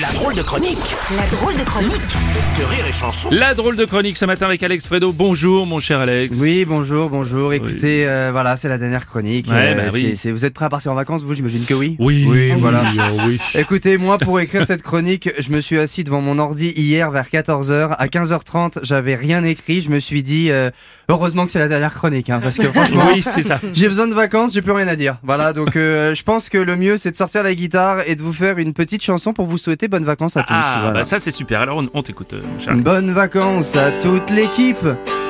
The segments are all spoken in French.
La drôle de chronique La drôle de chronique de Rire et Chanson. La drôle de chronique ce matin avec Alex Fredo. Bonjour mon cher Alex. Oui, bonjour, bonjour. Écoutez, euh, voilà, c'est la dernière chronique. Euh, Ouais, bah oui. c'est- vous êtes prêts à partir en vacances Vous, j'imagine que oui? Oui, Oui, voilà. oui. Écoutez, moi, pour écrire cette chronique, je me suis assis devant mon ordi hier vers 14h. À 15h30, j'avais rien écrit. Je me suis dit, euh, heureusement que c'est la dernière chronique, hein, parce que franchement, Oui, c'est ça. j'ai besoin de vacances, j'ai plus rien à dire. Voilà, donc euh, je pense que le mieux, c'est de sortir la guitare et de vous faire une petite chanson pour vous souhaiter bonnes vacances à tous. Ah, Voilà. bah ça c'est super. Alors on, on t'écoute, euh, Alex. Bonnes vacances à toute l'équipe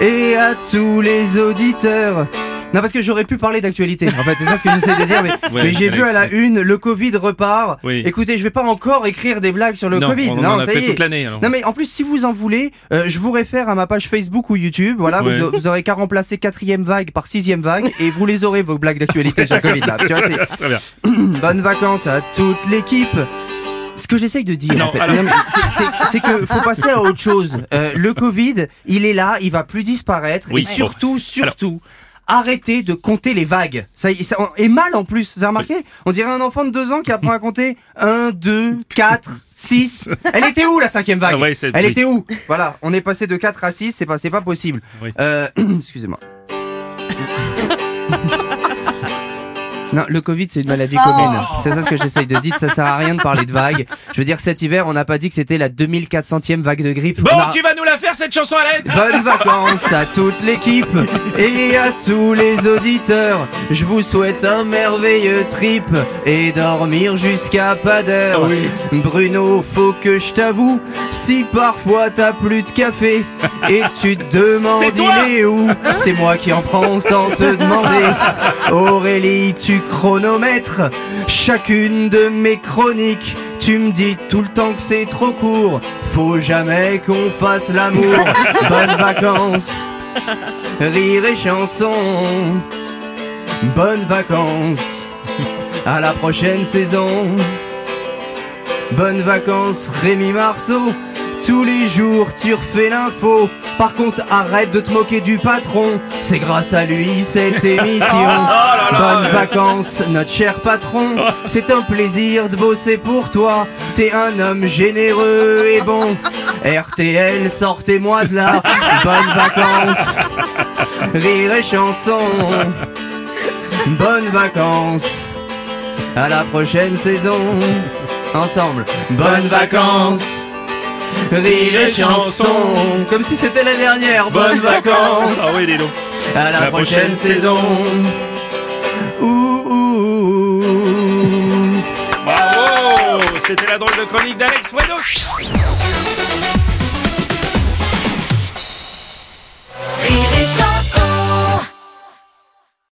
et à tous les auditeurs. Non, parce que j'aurais pu parler d'actualité. En fait, c'est ça ce que j'essaie de dire. Mais, Ouais, mais j'ai vu à la une, le Covid repart. Oui. Écoutez, je vais pas encore écrire des blagues sur le non, Covid. on non, en a ça fait y est. toute l'année. Non mais en plus si vous en voulez, euh, je vous réfère à ma page Facebook ou YouTube. Voilà, Ouais. vous, vous aurez qu'à remplacer quatrième vague par sixième vague et vous les aurez vos blagues d'actualité sur le Covid. Là. Tu vois, c'est- Très bien. Bonnes vacances à toute l'équipe. Ce que j'essaye de dire, en fait, alors- c'est- que faut passer à autre chose. Euh, le Covid, il est là, il va plus disparaître. Oui. Et surtout, surtout, arrêtez de compter les vagues. Ça, ça et mal en plus. Vous avez remarqué? On dirait un enfant de deux ans qui apprend à compter 1, 2, 4, 6. Elle était où la cinquième vague? Ah ouais, Elle oui. était où? Voilà, on est passé de 4 à 6, c'est pas, pas possible. Oui. Euh, excusez-moi. Non, le Covid, c'est une maladie commune. C'est ça ce que j'essaye de dire. Ça sert à rien de parler de vagues. Je veux dire, cet hiver, on n'a pas dit que c'était la 2400e vague de grippe. Bon, a- tu vas nous la faire cette chanson, Alex Bonnes vacances à toute l'équipe et à tous les auditeurs. Je vous souhaite un merveilleux trip et dormir jusqu'à pas d'heure. Oui. Bruno, faut que je t'avoue, si parfois t'as plus de café et tu te demandes il est où, c'est moi qui en prends sans te demander. Aurélie, tu chronomètres chacune de mes chroniques. Tu me dis tout le temps que c'est trop court, faut jamais qu'on fasse l'amour. Bonnes vacances, rire et chanson. Bonnes vacances, à la prochaine saison. Bonnes vacances, Rémi Marceau. Tous les jours, tu refais l'info. Par contre, arrête de te moquer du patron. C'est grâce à lui cette émission. Bonnes vacances, notre cher patron. C'est un plaisir de bosser pour toi. T'es un homme généreux et bon. RTL, sortez-moi de là. Bonnes vacances, rire et chanson. Bonnes vacances. À la prochaine saison. Ensemble. Bonnes vacances. Rire et chanson. Comme si c'était la dernière. Bonnes vacances. Ah oui. À la, La prochaine, prochaine saison. Ouh, ouh, ouh. Bravo C'était la drôle de chronique d'Alex Fredo.